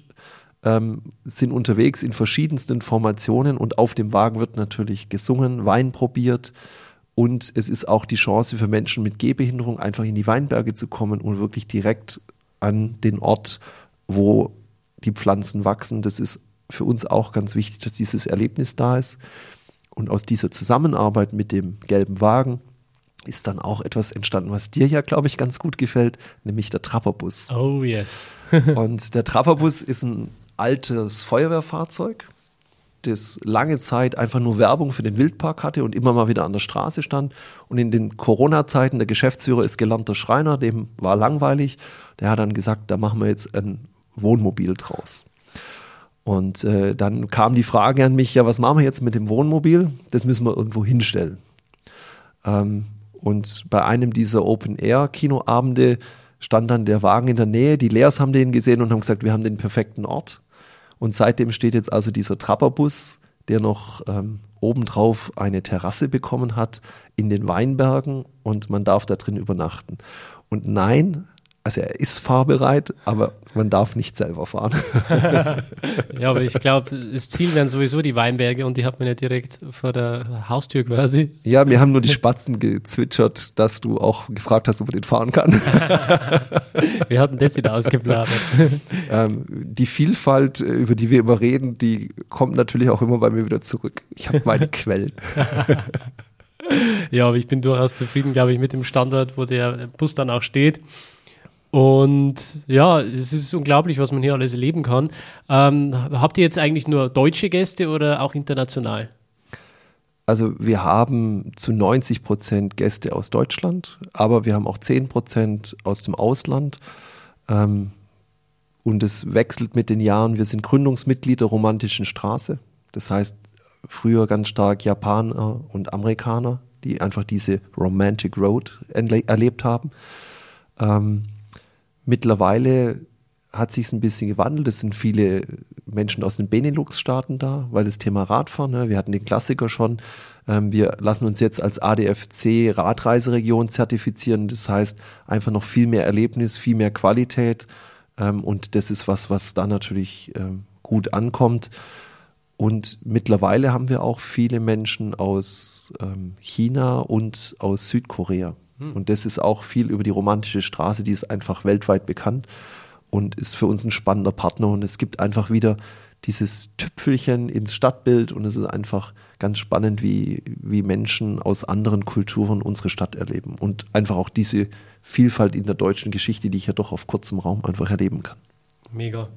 ähm, sind unterwegs in verschiedensten Formationen und auf dem Wagen wird natürlich gesungen, Wein probiert und es ist auch die Chance für Menschen mit Gehbehinderung einfach in die Weinberge zu kommen und wirklich direkt an den Ort, wo die Pflanzen wachsen. Das ist für uns auch ganz wichtig, dass dieses Erlebnis da ist. Und aus dieser Zusammenarbeit mit dem gelben Wagen ist dann auch etwas entstanden, was dir ja, glaube ich, ganz gut gefällt, nämlich der Trapperbus. Oh yes. (laughs) (laughs) und der Trapperbus ist ein altes Feuerwehrfahrzeug, das lange Zeit einfach nur Werbung für den Wildpark hatte und immer mal wieder an der Straße stand. Und in den Corona-Zeiten, der Geschäftsführer ist gelernter Schreiner, dem war langweilig. Der hat dann gesagt, da machen wir jetzt ein Wohnmobil draus. Und äh, dann kam die Frage an mich, ja, was machen wir jetzt mit dem Wohnmobil? Das müssen wir irgendwo hinstellen. Ähm, und bei einem dieser Open-Air-Kinoabende stand dann der Wagen in der Nähe. Die Leers haben den gesehen und haben gesagt, wir haben den perfekten Ort. Und seitdem steht jetzt also dieser Trapperbus, der noch ähm, obendrauf eine Terrasse bekommen hat in den Weinbergen und man darf da drin übernachten. Und nein, also er ist fahrbereit, aber man darf nicht selber fahren. (laughs) ja, aber ich glaube, das Ziel wären sowieso die Weinberge und die hat man ja direkt vor der Haustür quasi. Ja, wir haben nur die Spatzen gezwitschert, dass du auch gefragt hast, ob man den fahren kann. (laughs) wir hatten das wieder ausgeplant. (laughs) Ähm, die Vielfalt, äh, über die wir immer reden, die kommt natürlich auch immer bei mir wieder zurück. Ich habe meine Quellen. ja, aber ich bin durchaus zufrieden, glaube ich, mit dem Standort, wo der Bus dann auch steht. Und ja, es ist unglaublich, was man hier alles erleben kann. Ähm, habt ihr jetzt eigentlich nur deutsche Gäste oder auch international? Also wir haben zu 90 Prozent Gäste aus Deutschland, aber wir haben auch 10 Prozent aus dem Ausland. Ähm, und es wechselt mit den Jahren. Wir sind Gründungsmitglied der Romantischen Straße. Das heißt, früher ganz stark Japaner und Amerikaner, die einfach diese Romantic Road erlebt haben. Ähm, Mittlerweile hat sich ein bisschen gewandelt. Es sind viele Menschen aus den Benelux-Staaten da, weil das Thema Radfahren, ne, wir hatten den Klassiker schon. Ähm, wir lassen uns jetzt als ADFC Radreiseregion zertifizieren. Das heißt einfach noch viel mehr Erlebnis, viel mehr Qualität. Ähm, und das ist was, was da natürlich ähm, gut ankommt. Und mittlerweile haben wir auch viele Menschen aus ähm, China und aus Südkorea. Hm. Und das ist auch viel über die romantische Straße, die ist einfach weltweit bekannt und ist für uns ein spannender Partner. Und es gibt einfach wieder dieses Tüpfelchen ins Stadtbild und es ist einfach ganz spannend, wie, wie Menschen aus anderen Kulturen unsere Stadt erleben und einfach auch diese Vielfalt in der deutschen Geschichte, die ich ja doch auf kurzem Raum einfach erleben kann. Mega.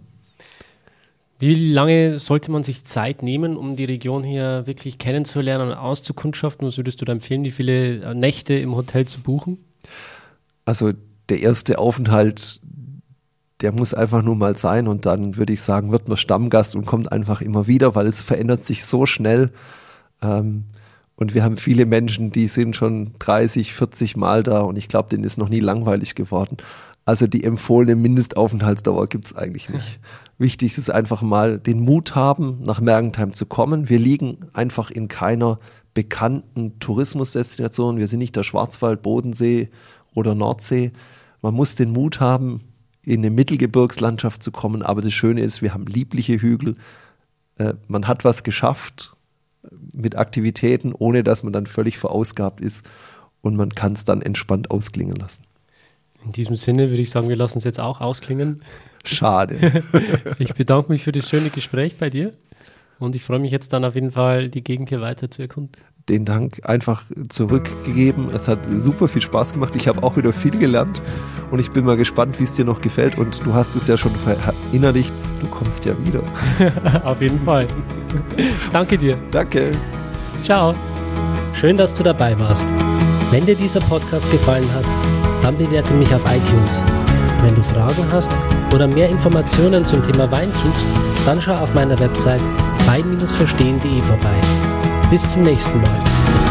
Wie lange sollte man sich Zeit nehmen, um die Region hier wirklich kennenzulernen und auszukundschaften? Was würdest du da empfehlen, wie viele Nächte im Hotel zu buchen? Also der erste Aufenthalt, der muss einfach nur mal sein und dann würde ich sagen, wird man Stammgast und kommt einfach immer wieder, weil es verändert sich so schnell. Ähm, und wir haben viele Menschen, die sind schon 30, 40 Mal da und ich glaube, denen ist noch nie langweilig geworden. Also die empfohlene Mindestaufenthaltsdauer gibt es eigentlich nicht. Wichtig ist einfach mal den Mut haben, nach Mergentheim zu kommen. Wir liegen einfach in keiner bekannten Tourismusdestination. Wir sind nicht der Schwarzwald, Bodensee oder Nordsee. Man muss den Mut haben, in eine Mittelgebirgslandschaft zu kommen. Aber das Schöne ist, wir haben liebliche Hügel. Äh, man hat was geschafft mit Aktivitäten, ohne dass man dann völlig verausgabt ist. Und man kann es dann entspannt ausklingen lassen. In diesem Sinne würde ich sagen, wir lassen es jetzt auch ausklingen. Schade. (laughs) ich bedanke mich für das schöne Gespräch bei dir und ich freue mich jetzt dann auf jeden Fall, die Gegend hier weiter zu erkunden. Den Dank einfach zurückgegeben. Es hat super viel Spaß gemacht. Ich habe auch wieder viel gelernt und ich bin mal gespannt, wie es dir noch gefällt. Und du hast es ja schon verinnerlicht, du kommst ja wieder. (laughs) auf jeden Fall. Ich danke dir. Danke. Ciao. Schön, dass du dabei warst. Wenn dir dieser Podcast gefallen hat, dann bewerte mich auf iTunes. Wenn du Fragen hast oder mehr Informationen zum Thema Wein suchst, dann schau auf meiner Website wein-verstehen.de vorbei. Bis zum nächsten Mal.